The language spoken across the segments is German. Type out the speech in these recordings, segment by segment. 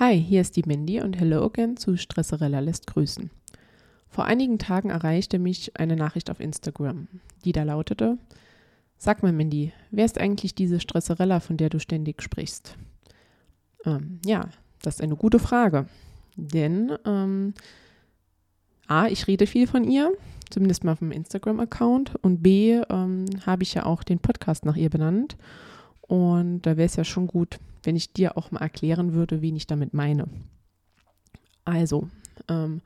Hi, hier ist die Mindy und hello again zu Stresserella lässt grüßen. Vor einigen Tagen erreichte mich eine Nachricht auf Instagram, die da lautete: Sag mal, Mindy, wer ist eigentlich diese Stresserella, von der du ständig sprichst? Ähm, ja, das ist eine gute Frage. Denn ähm, A, ich rede viel von ihr, zumindest mal dem Instagram-Account. Und B, ähm, habe ich ja auch den Podcast nach ihr benannt. Und da wäre es ja schon gut, wenn ich dir auch mal erklären würde, wen ich damit meine. Also, ähm,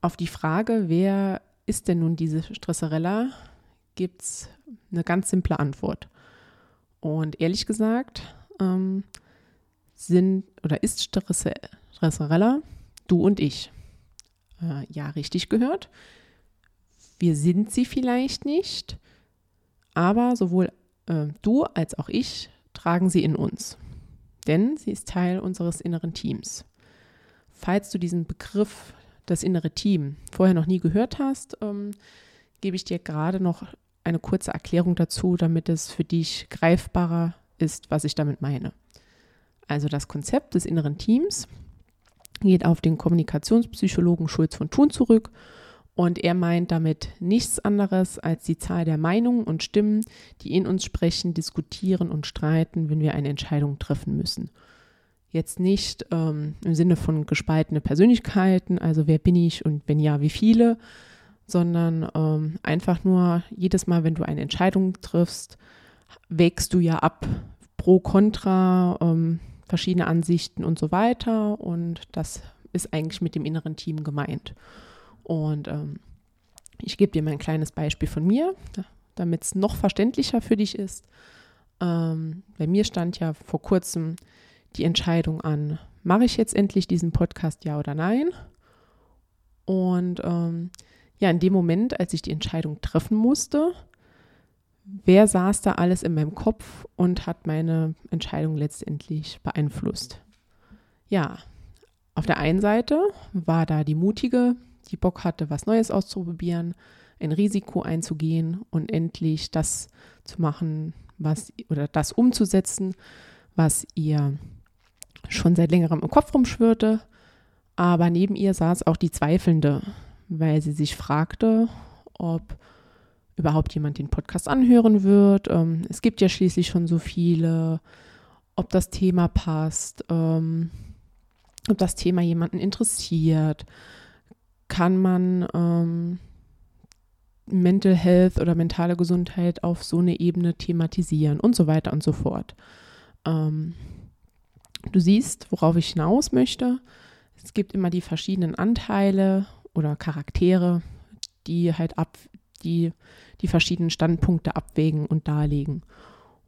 auf die Frage, wer ist denn nun diese Stresserella, gibt es eine ganz simple Antwort. Und ehrlich gesagt, ähm, sind oder ist Stresserella du und ich. Äh, ja, richtig gehört. Wir sind sie vielleicht nicht, aber sowohl äh, du als auch ich tragen sie in uns. Denn sie ist Teil unseres inneren Teams. Falls du diesen Begriff, das innere Team, vorher noch nie gehört hast, ähm, gebe ich dir gerade noch eine kurze Erklärung dazu, damit es für dich greifbarer ist, was ich damit meine. Also das Konzept des inneren Teams geht auf den Kommunikationspsychologen Schulz von Thun zurück und er meint damit nichts anderes als die Zahl der Meinungen und Stimmen, die in uns sprechen, diskutieren und streiten, wenn wir eine Entscheidung treffen müssen. Jetzt nicht ähm, im Sinne von gespaltene Persönlichkeiten, also wer bin ich und wenn ja, wie viele, sondern ähm, einfach nur jedes Mal, wenn du eine Entscheidung triffst, wägst du ja ab pro, contra, ähm, verschiedene Ansichten und so weiter und das ist eigentlich mit dem inneren Team gemeint. Und ähm, ich gebe dir mal ein kleines Beispiel von mir, damit es noch verständlicher für dich ist. Ähm, bei mir stand ja vor kurzem die Entscheidung an, mache ich jetzt endlich diesen Podcast, ja oder nein? Und ähm, ja, in dem Moment, als ich die Entscheidung treffen musste, wer saß da alles in meinem Kopf und hat meine Entscheidung letztendlich beeinflusst? Ja, auf der einen Seite war da die mutige die Bock hatte, was Neues auszuprobieren, ein Risiko einzugehen und endlich das zu machen, was oder das umzusetzen, was ihr schon seit längerem im Kopf rumschwirrte. Aber neben ihr saß auch die Zweifelnde, weil sie sich fragte, ob überhaupt jemand den Podcast anhören wird. Ähm, es gibt ja schließlich schon so viele, ob das Thema passt, ähm, ob das Thema jemanden interessiert, kann man ähm, Mental Health oder mentale Gesundheit auf so eine Ebene thematisieren und so weiter und so fort. Ähm, du siehst, worauf ich hinaus möchte. Es gibt immer die verschiedenen Anteile oder Charaktere, die halt ab, die die verschiedenen Standpunkte abwägen und darlegen.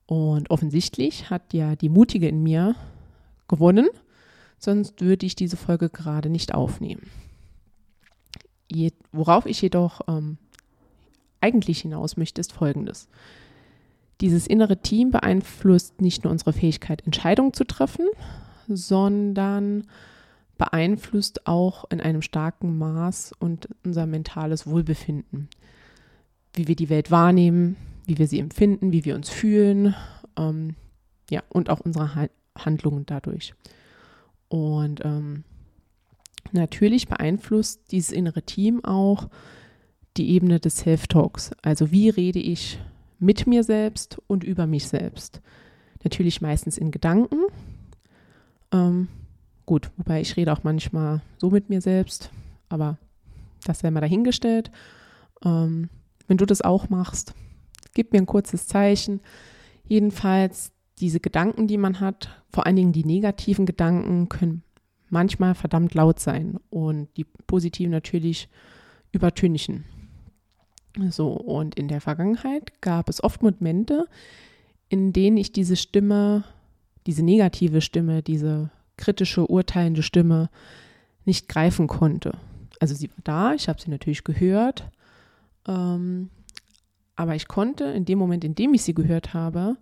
Und offensichtlich hat ja die Mutige in mir gewonnen, sonst würde ich diese Folge gerade nicht aufnehmen. Je, worauf ich jedoch ähm, eigentlich hinaus möchte, ist Folgendes. Dieses innere Team beeinflusst nicht nur unsere Fähigkeit, Entscheidungen zu treffen, sondern beeinflusst auch in einem starken Maß und unser mentales Wohlbefinden. Wie wir die Welt wahrnehmen, wie wir sie empfinden, wie wir uns fühlen, ähm, ja, und auch unsere ha Handlungen dadurch. Und ähm, Natürlich beeinflusst dieses innere Team auch die Ebene des Self-Talks. Also wie rede ich mit mir selbst und über mich selbst. Natürlich meistens in Gedanken. Ähm, gut, wobei ich rede auch manchmal so mit mir selbst, aber das wäre mal dahingestellt. Ähm, wenn du das auch machst, gib mir ein kurzes Zeichen. Jedenfalls diese Gedanken, die man hat, vor allen Dingen die negativen Gedanken, können manchmal verdammt laut sein und die positiven natürlich übertünchen. So, und in der Vergangenheit gab es oft Momente, in denen ich diese Stimme, diese negative Stimme, diese kritische, urteilende Stimme nicht greifen konnte. Also sie war da, ich habe sie natürlich gehört, ähm, aber ich konnte in dem Moment, in dem ich sie gehört habe,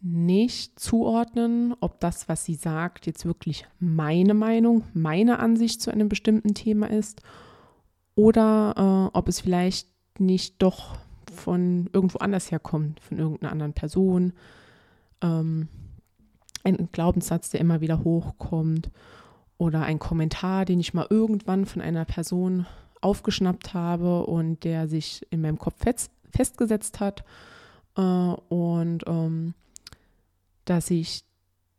nicht zuordnen, ob das, was sie sagt, jetzt wirklich meine Meinung, meine Ansicht zu einem bestimmten Thema ist oder äh, ob es vielleicht nicht doch von irgendwo anders herkommt, von irgendeiner anderen Person. Ähm, ein Glaubenssatz, der immer wieder hochkommt oder ein Kommentar, den ich mal irgendwann von einer Person aufgeschnappt habe und der sich in meinem Kopf fest, festgesetzt hat äh, und ähm, dass ich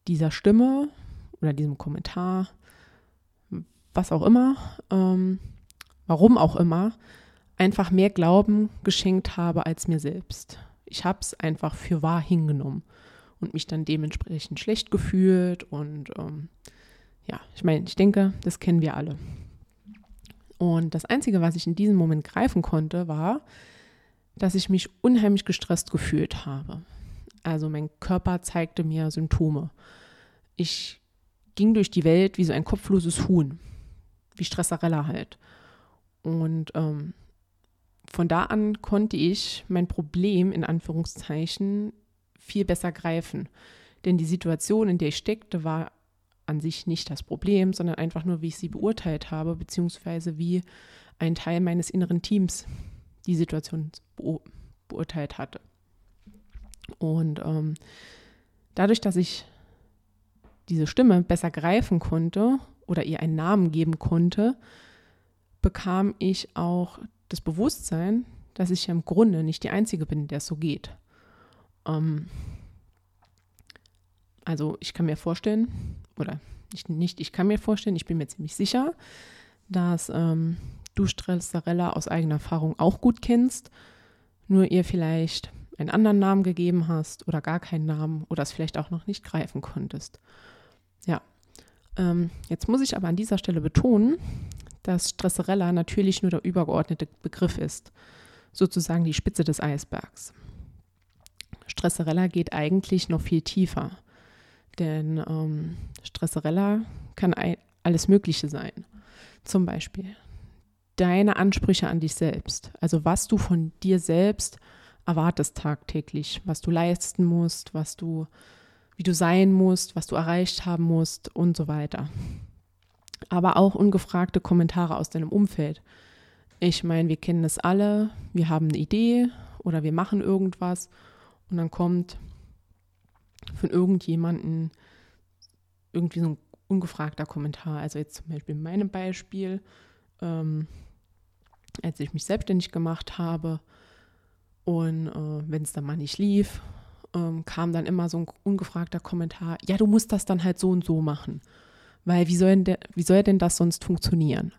dieser Stimme oder diesem Kommentar, was auch immer, ähm, warum auch immer, einfach mehr Glauben geschenkt habe als mir selbst. Ich habe es einfach für wahr hingenommen und mich dann dementsprechend schlecht gefühlt. Und ähm, ja, ich meine, ich denke, das kennen wir alle. Und das Einzige, was ich in diesem Moment greifen konnte, war, dass ich mich unheimlich gestresst gefühlt habe. Also mein Körper zeigte mir Symptome. Ich ging durch die Welt wie so ein kopfloses Huhn, wie Stressarella halt. Und ähm, von da an konnte ich mein Problem in Anführungszeichen viel besser greifen. Denn die Situation, in der ich steckte, war an sich nicht das Problem, sondern einfach nur, wie ich sie beurteilt habe, beziehungsweise wie ein Teil meines inneren Teams die Situation beurteilt hatte. Und ähm, dadurch, dass ich diese Stimme besser greifen konnte oder ihr einen Namen geben konnte, bekam ich auch das Bewusstsein, dass ich ja im Grunde nicht die Einzige bin, der es so geht. Ähm, also ich kann mir vorstellen, oder nicht, nicht, ich kann mir vorstellen, ich bin mir ziemlich sicher, dass ähm, du Stressarella aus eigener Erfahrung auch gut kennst, nur ihr vielleicht einen anderen Namen gegeben hast oder gar keinen Namen oder es vielleicht auch noch nicht greifen konntest. Ja, ähm, jetzt muss ich aber an dieser Stelle betonen, dass Stresserella natürlich nur der übergeordnete Begriff ist, sozusagen die Spitze des Eisbergs. Stresserella geht eigentlich noch viel tiefer, denn ähm, Stresserella kann alles Mögliche sein. Zum Beispiel deine Ansprüche an dich selbst, also was du von dir selbst erwartest tagtäglich, was du leisten musst, was du, wie du sein musst, was du erreicht haben musst und so weiter aber auch ungefragte Kommentare aus deinem Umfeld. Ich meine, wir kennen es alle, wir haben eine Idee oder wir machen irgendwas und dann kommt von irgendjemandem irgendwie so ein ungefragter Kommentar. Also jetzt zum Beispiel in meinem Beispiel, ähm, als ich mich selbstständig gemacht habe und äh, wenn es dann mal nicht lief, ähm, kam dann immer so ein ungefragter Kommentar, ja, du musst das dann halt so und so machen. Weil wie soll, denn, wie soll denn das sonst funktionieren?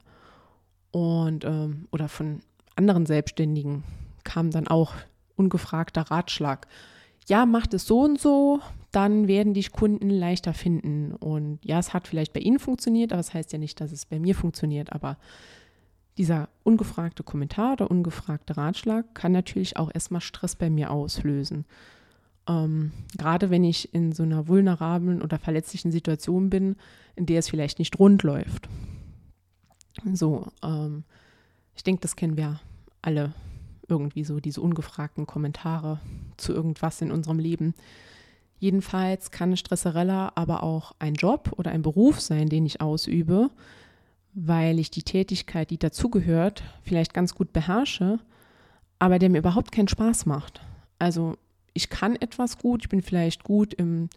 Und ähm, oder von anderen Selbstständigen kam dann auch ungefragter Ratschlag. Ja, macht es so und so, dann werden dich Kunden leichter finden. Und ja, es hat vielleicht bei Ihnen funktioniert, aber es das heißt ja nicht, dass es bei mir funktioniert. Aber dieser ungefragte Kommentar oder ungefragte Ratschlag kann natürlich auch erstmal Stress bei mir auslösen. Ähm, gerade wenn ich in so einer vulnerablen oder verletzlichen Situation bin, in der es vielleicht nicht rund läuft. So, ähm, ich denke, das kennen wir alle irgendwie so, diese ungefragten Kommentare zu irgendwas in unserem Leben. Jedenfalls kann Stresserella aber auch ein Job oder ein Beruf sein, den ich ausübe, weil ich die Tätigkeit, die dazugehört, vielleicht ganz gut beherrsche, aber der mir überhaupt keinen Spaß macht. Also ich kann etwas gut, ich bin vielleicht gut im,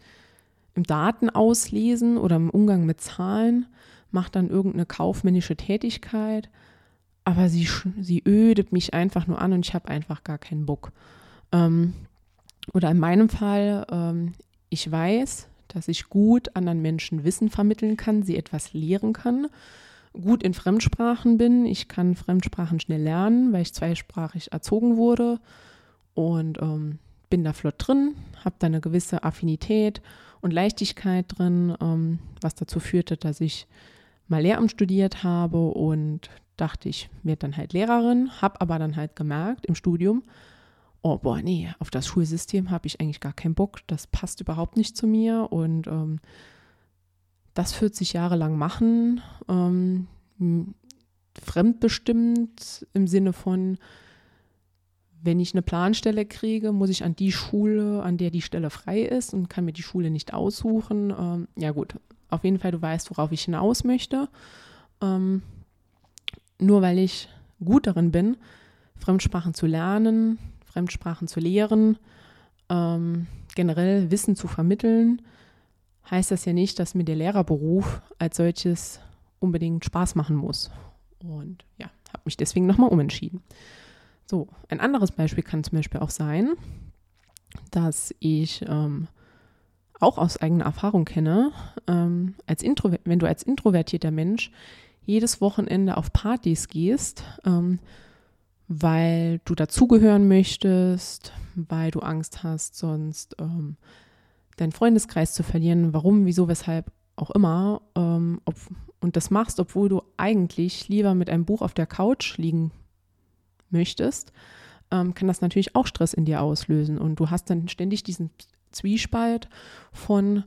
im Daten auslesen oder im Umgang mit Zahlen, mache dann irgendeine kaufmännische Tätigkeit, aber sie, sie ödet mich einfach nur an und ich habe einfach gar keinen Bock. Ähm, oder in meinem Fall, ähm, ich weiß, dass ich gut anderen Menschen Wissen vermitteln kann, sie etwas lehren kann, gut in Fremdsprachen bin. Ich kann Fremdsprachen schnell lernen, weil ich zweisprachig erzogen wurde. Und ähm, bin da flott drin, habe da eine gewisse Affinität und Leichtigkeit drin, ähm, was dazu führte, dass ich mal Lehramt studiert habe und dachte, ich werde dann halt Lehrerin, habe aber dann halt gemerkt im Studium, oh boah, nee, auf das Schulsystem habe ich eigentlich gar keinen Bock, das passt überhaupt nicht zu mir und ähm, das 40 Jahre lang machen, ähm, fremdbestimmt im Sinne von, wenn ich eine Planstelle kriege, muss ich an die Schule, an der die Stelle frei ist und kann mir die Schule nicht aussuchen. Ähm, ja gut, auf jeden Fall, du weißt, worauf ich hinaus möchte. Ähm, nur weil ich gut darin bin, Fremdsprachen zu lernen, Fremdsprachen zu lehren, ähm, generell Wissen zu vermitteln, heißt das ja nicht, dass mir der Lehrerberuf als solches unbedingt Spaß machen muss. Und ja, habe mich deswegen nochmal umentschieden. So, ein anderes Beispiel kann zum Beispiel auch sein, dass ich ähm, auch aus eigener Erfahrung kenne, ähm, als wenn du als introvertierter Mensch jedes Wochenende auf Partys gehst, ähm, weil du dazugehören möchtest, weil du Angst hast, sonst ähm, deinen Freundeskreis zu verlieren, warum, wieso, weshalb auch immer, ähm, ob, und das machst, obwohl du eigentlich lieber mit einem Buch auf der Couch liegen möchtest, ähm, kann das natürlich auch Stress in dir auslösen. Und du hast dann ständig diesen Zwiespalt von,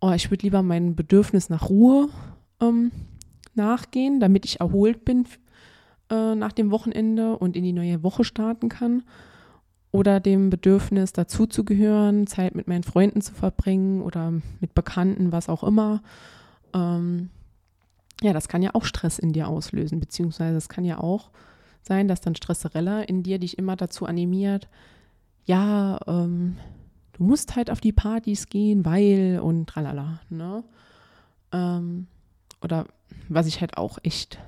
oh, ich würde lieber mein Bedürfnis nach Ruhe ähm, nachgehen, damit ich erholt bin äh, nach dem Wochenende und in die neue Woche starten kann. Oder dem Bedürfnis, dazuzugehören, Zeit mit meinen Freunden zu verbringen oder mit Bekannten, was auch immer. Ähm, ja, das kann ja auch Stress in dir auslösen, beziehungsweise es kann ja auch sein, dass dann Stresserella in dir dich immer dazu animiert, ja, ähm, du musst halt auf die Partys gehen, weil und tralala, ne? Ähm, oder was ich halt auch echt,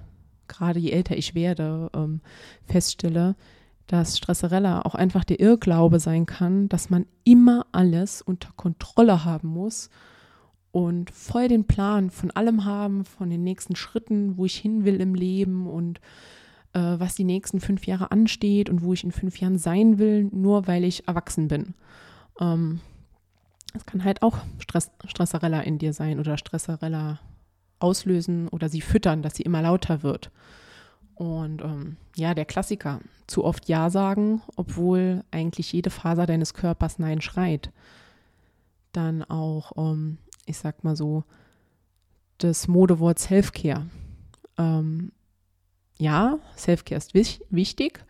gerade je älter ich werde, ähm, feststelle, dass Stresserella auch einfach der Irrglaube sein kann, dass man immer alles unter Kontrolle haben muss und voll den Plan von allem haben, von den nächsten Schritten, wo ich hin will im Leben und äh, was die nächsten fünf Jahre ansteht und wo ich in fünf Jahren sein will, nur weil ich erwachsen bin. Ähm, es kann halt auch Stress, Stresserella in dir sein oder Stresserella auslösen oder sie füttern, dass sie immer lauter wird. Und ähm, ja, der Klassiker, zu oft Ja sagen, obwohl eigentlich jede Faser deines Körpers Nein schreit. Dann auch, ähm, ich sag mal so, das Modewort Selfcare. Ähm, ja, Selfcare ist wichtig,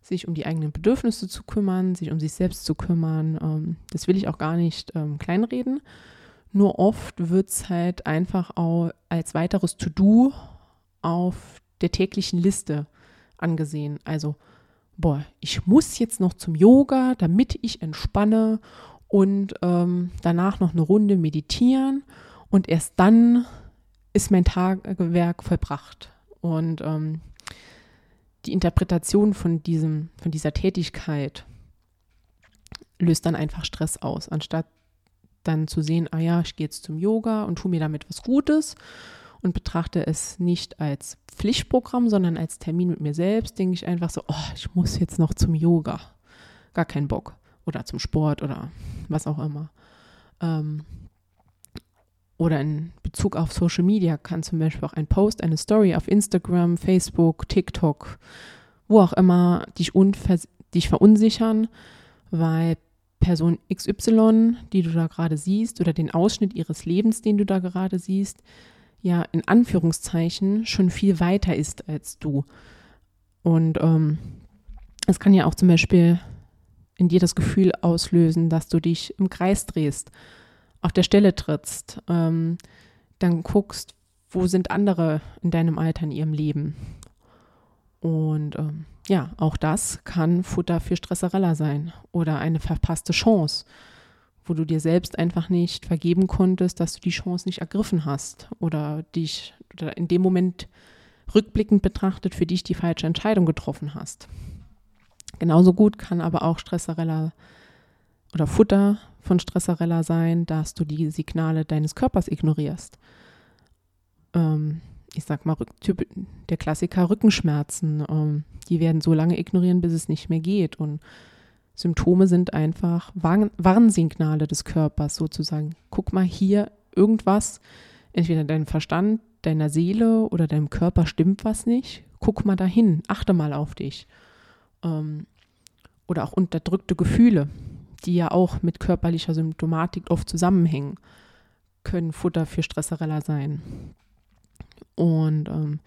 sich um die eigenen Bedürfnisse zu kümmern, sich um sich selbst zu kümmern. Ähm, das will ich auch gar nicht ähm, kleinreden. Nur oft wird es halt einfach auch als weiteres To-Do auf der täglichen Liste angesehen. Also, boah, ich muss jetzt noch zum Yoga, damit ich entspanne und ähm, danach noch eine Runde meditieren und erst dann ist mein Tagewerk vollbracht. Und ähm, die Interpretation von, diesem, von dieser Tätigkeit löst dann einfach Stress aus, anstatt dann zu sehen, ah ja, ich gehe jetzt zum Yoga und tue mir damit was Gutes und betrachte es nicht als Pflichtprogramm, sondern als Termin mit mir selbst, denke ich einfach so, oh, ich muss jetzt noch zum Yoga. Gar keinen Bock. Oder zum Sport oder was auch immer. Ähm, oder in Bezug auf Social Media kann zum Beispiel auch ein Post, eine Story auf Instagram, Facebook, TikTok, wo auch immer dich, dich verunsichern, weil Person XY, die du da gerade siehst, oder den Ausschnitt ihres Lebens, den du da gerade siehst, ja in Anführungszeichen schon viel weiter ist als du. Und ähm, es kann ja auch zum Beispiel in dir das Gefühl auslösen, dass du dich im Kreis drehst auf der Stelle trittst, ähm, dann guckst, wo sind andere in deinem Alter in ihrem Leben. Und ähm, ja, auch das kann Futter für Stresserella sein oder eine verpasste Chance, wo du dir selbst einfach nicht vergeben konntest, dass du die Chance nicht ergriffen hast oder dich oder in dem Moment rückblickend betrachtet für dich die falsche Entscheidung getroffen hast. Genauso gut kann aber auch Stresserella oder Futter von Stresserella sein, dass du die Signale deines Körpers ignorierst. Ähm, ich sag mal, der Klassiker Rückenschmerzen, ähm, die werden so lange ignorieren, bis es nicht mehr geht. Und Symptome sind einfach Warn Warnsignale des Körpers sozusagen. Guck mal hier, irgendwas, entweder dein Verstand, deiner Seele oder deinem Körper stimmt was nicht. Guck mal dahin, achte mal auf dich. Ähm, oder auch unterdrückte Gefühle die ja auch mit körperlicher Symptomatik oft zusammenhängen, können Futter für Stresserella sein. Und ähm,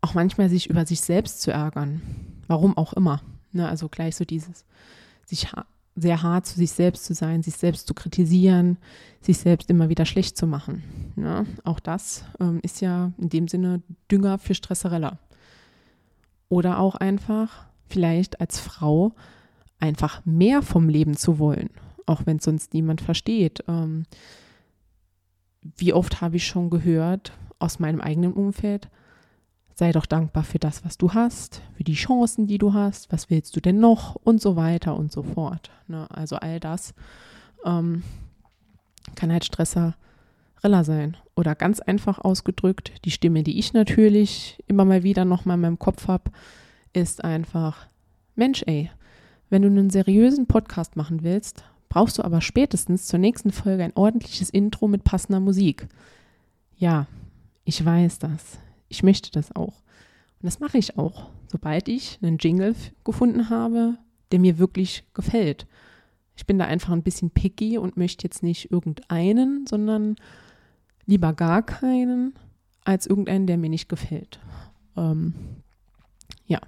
auch manchmal sich über sich selbst zu ärgern. Warum auch immer. Ne? Also gleich so dieses, sich sehr hart zu sich selbst zu sein, sich selbst zu kritisieren, sich selbst immer wieder schlecht zu machen. Ne? Auch das ähm, ist ja in dem Sinne Dünger für Stresserella. Oder auch einfach vielleicht als Frau einfach mehr vom Leben zu wollen, auch wenn sonst niemand versteht. Ähm, wie oft habe ich schon gehört aus meinem eigenen Umfeld, sei doch dankbar für das, was du hast, für die Chancen, die du hast, was willst du denn noch und so weiter und so fort. Ne? Also all das ähm, kann halt Stresserella sein. Oder ganz einfach ausgedrückt, die Stimme, die ich natürlich immer mal wieder nochmal in meinem Kopf habe, ist einfach, Mensch, ey, wenn du einen seriösen Podcast machen willst, brauchst du aber spätestens zur nächsten Folge ein ordentliches Intro mit passender Musik. Ja, ich weiß das. Ich möchte das auch. Und das mache ich auch, sobald ich einen Jingle gefunden habe, der mir wirklich gefällt. Ich bin da einfach ein bisschen picky und möchte jetzt nicht irgendeinen, sondern lieber gar keinen als irgendeinen, der mir nicht gefällt. Ähm, ja.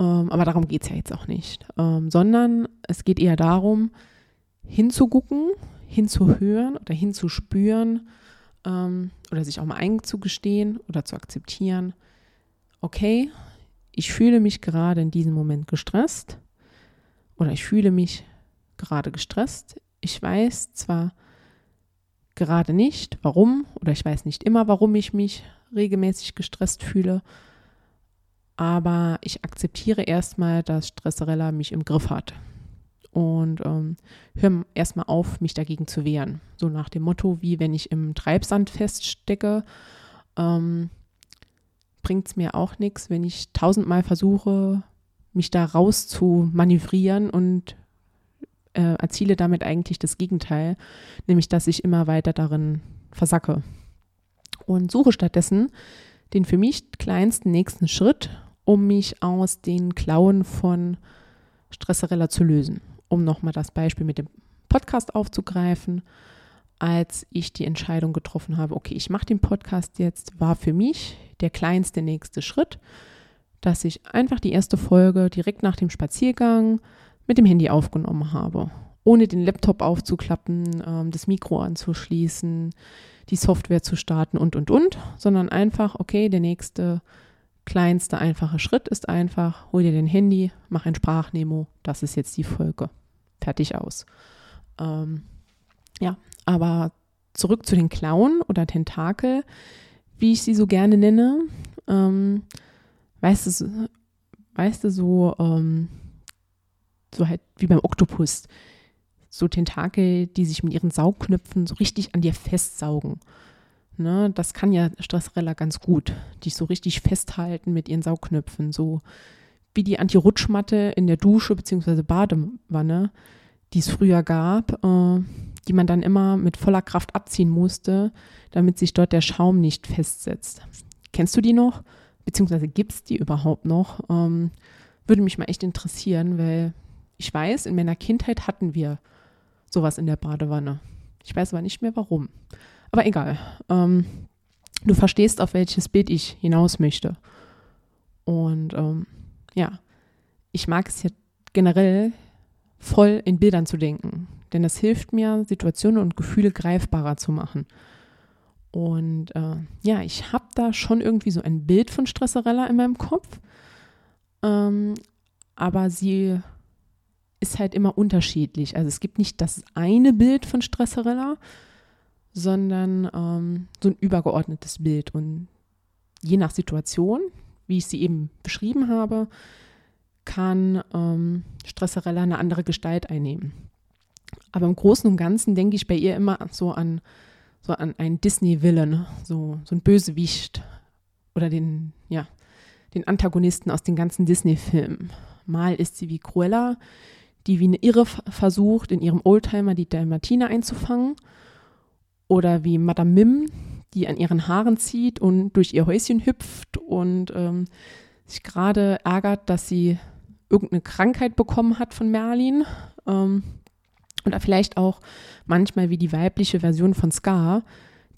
Ähm, aber darum geht es ja jetzt auch nicht, ähm, sondern es geht eher darum, hinzugucken, hinzuhören oder hinzuspüren ähm, oder sich auch mal einzugestehen oder zu akzeptieren, okay, ich fühle mich gerade in diesem Moment gestresst oder ich fühle mich gerade gestresst. Ich weiß zwar gerade nicht, warum oder ich weiß nicht immer, warum ich mich regelmäßig gestresst fühle, aber ich akzeptiere erstmal, dass Stresserella mich im Griff hat. Und ähm, höre erstmal auf, mich dagegen zu wehren. So nach dem Motto, wie wenn ich im Treibsand feststecke, ähm, bringt es mir auch nichts, wenn ich tausendmal versuche, mich da raus zu manövrieren und äh, erziele damit eigentlich das Gegenteil, nämlich dass ich immer weiter darin versacke. Und suche stattdessen den für mich kleinsten nächsten Schritt um mich aus den Klauen von Stresserella zu lösen. Um nochmal das Beispiel mit dem Podcast aufzugreifen, als ich die Entscheidung getroffen habe, okay, ich mache den Podcast jetzt, war für mich der kleinste nächste Schritt, dass ich einfach die erste Folge direkt nach dem Spaziergang mit dem Handy aufgenommen habe, ohne den Laptop aufzuklappen, ähm, das Mikro anzuschließen, die Software zu starten und, und, und, sondern einfach, okay, der nächste kleinste einfache Schritt ist einfach, hol dir den Handy, mach ein Sprachnemo, das ist jetzt die Folge. Fertig aus. Ähm, ja, aber zurück zu den Klauen oder Tentakel, wie ich sie so gerne nenne. Ähm, weißt du, weißt du, so, ähm, so halt wie beim Oktopus. So Tentakel, die sich mit ihren Saugknöpfen so richtig an dir festsaugen. Ne, das kann ja Stresserella ganz gut, die so richtig festhalten mit ihren Saugknöpfen, so wie die Anti-Rutschmatte in der Dusche bzw. Badewanne, die es früher gab, äh, die man dann immer mit voller Kraft abziehen musste, damit sich dort der Schaum nicht festsetzt. Kennst du die noch? Beziehungsweise gibt es die überhaupt noch? Ähm, würde mich mal echt interessieren, weil ich weiß, in meiner Kindheit hatten wir sowas in der Badewanne. Ich weiß aber nicht mehr warum. Aber egal. Ähm, du verstehst, auf welches Bild ich hinaus möchte. Und ähm, ja, ich mag es ja generell voll in Bildern zu denken, denn das hilft mir, Situationen und Gefühle greifbarer zu machen. Und äh, ja, ich habe da schon irgendwie so ein Bild von Stresserella in meinem Kopf, ähm, aber sie ist halt immer unterschiedlich. Also es gibt nicht das eine Bild von Stresserella, sondern ähm, so ein übergeordnetes Bild. Und je nach Situation, wie ich sie eben beschrieben habe, kann ähm, Stresserella eine andere Gestalt einnehmen. Aber im Großen und Ganzen denke ich bei ihr immer so an, so an einen Disney-Villain, so, so ein Bösewicht oder den, ja, den Antagonisten aus den ganzen Disney-Filmen. Mal ist sie wie Cruella, die wie eine Irre versucht, in ihrem Oldtimer die Dalmatiner einzufangen oder wie Madame Mim, die an ihren Haaren zieht und durch ihr Häuschen hüpft und ähm, sich gerade ärgert, dass sie irgendeine Krankheit bekommen hat von Merlin. Ähm, oder vielleicht auch manchmal wie die weibliche Version von Scar,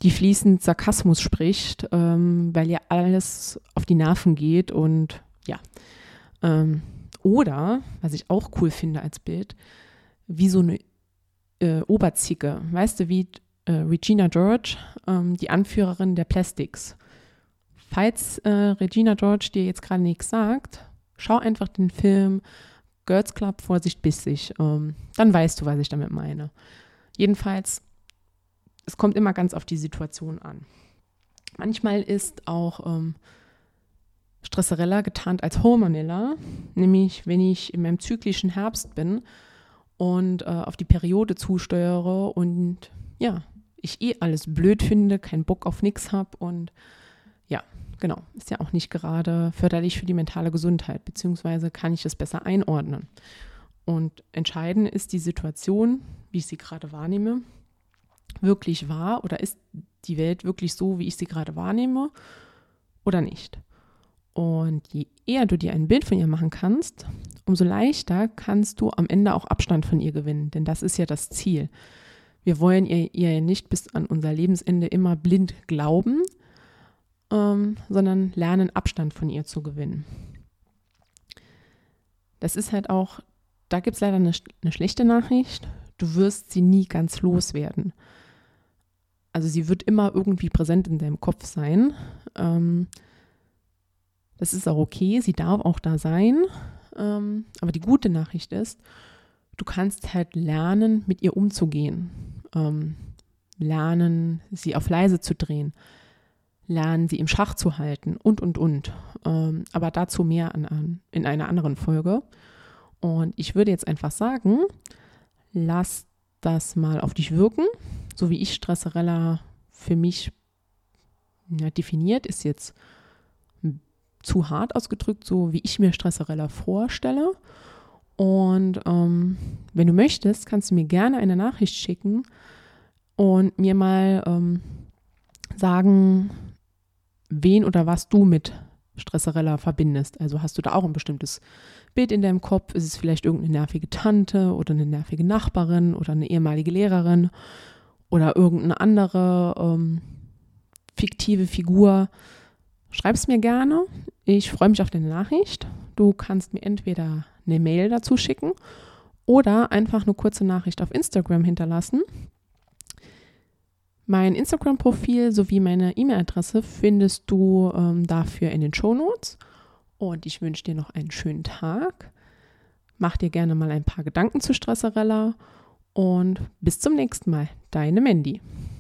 die fließend Sarkasmus spricht, ähm, weil ihr alles auf die Nerven geht und ja. Ähm, oder, was ich auch cool finde als Bild, wie so eine äh, Oberzicke. Weißt du, wie äh, Regina George, ähm, die Anführerin der Plastics. Falls äh, Regina George dir jetzt gerade nichts sagt, schau einfach den Film Girls Club Vorsicht bissig. Ähm, dann weißt du, was ich damit meine. Jedenfalls, es kommt immer ganz auf die Situation an. Manchmal ist auch ähm, Stresserella getarnt als Hormonella, nämlich wenn ich in meinem zyklischen Herbst bin und äh, auf die Periode zusteuere und ja, ich eh alles blöd finde, keinen Bock auf nichts habe und ja, genau, ist ja auch nicht gerade förderlich für die mentale Gesundheit, beziehungsweise kann ich es besser einordnen. Und entscheidend ist die Situation, wie ich sie gerade wahrnehme, wirklich wahr oder ist die Welt wirklich so, wie ich sie gerade wahrnehme oder nicht. Und je eher du dir ein Bild von ihr machen kannst, umso leichter kannst du am Ende auch Abstand von ihr gewinnen, denn das ist ja das Ziel. Wir wollen ihr, ihr nicht bis an unser Lebensende immer blind glauben, ähm, sondern lernen, Abstand von ihr zu gewinnen. Das ist halt auch, da gibt es leider eine, eine schlechte Nachricht. Du wirst sie nie ganz loswerden. Also sie wird immer irgendwie präsent in deinem Kopf sein. Ähm, das ist auch okay, sie darf auch da sein. Ähm, aber die gute Nachricht ist, du kannst halt lernen, mit ihr umzugehen. Ähm, lernen, sie auf leise zu drehen. Lernen, sie im Schach zu halten und, und, und. Ähm, aber dazu mehr an, an, in einer anderen Folge. Und ich würde jetzt einfach sagen, lass das mal auf dich wirken. So wie ich Stresserella für mich ja, definiert, ist jetzt zu hart ausgedrückt, so wie ich mir Stresserella vorstelle. Und ähm, wenn du möchtest, kannst du mir gerne eine Nachricht schicken und mir mal ähm, sagen, wen oder was du mit Stresserella verbindest. Also hast du da auch ein bestimmtes Bild in deinem Kopf? Ist es vielleicht irgendeine nervige Tante oder eine nervige Nachbarin oder eine ehemalige Lehrerin oder irgendeine andere ähm, fiktive Figur? Schreib es mir gerne. Ich freue mich auf deine Nachricht. Du kannst mir entweder eine Mail dazu schicken oder einfach eine kurze Nachricht auf Instagram hinterlassen. Mein Instagram-Profil sowie meine E-Mail-Adresse findest du ähm, dafür in den Show Notes. Und ich wünsche dir noch einen schönen Tag. Mach dir gerne mal ein paar Gedanken zu Stresserella und bis zum nächsten Mal. Deine Mandy.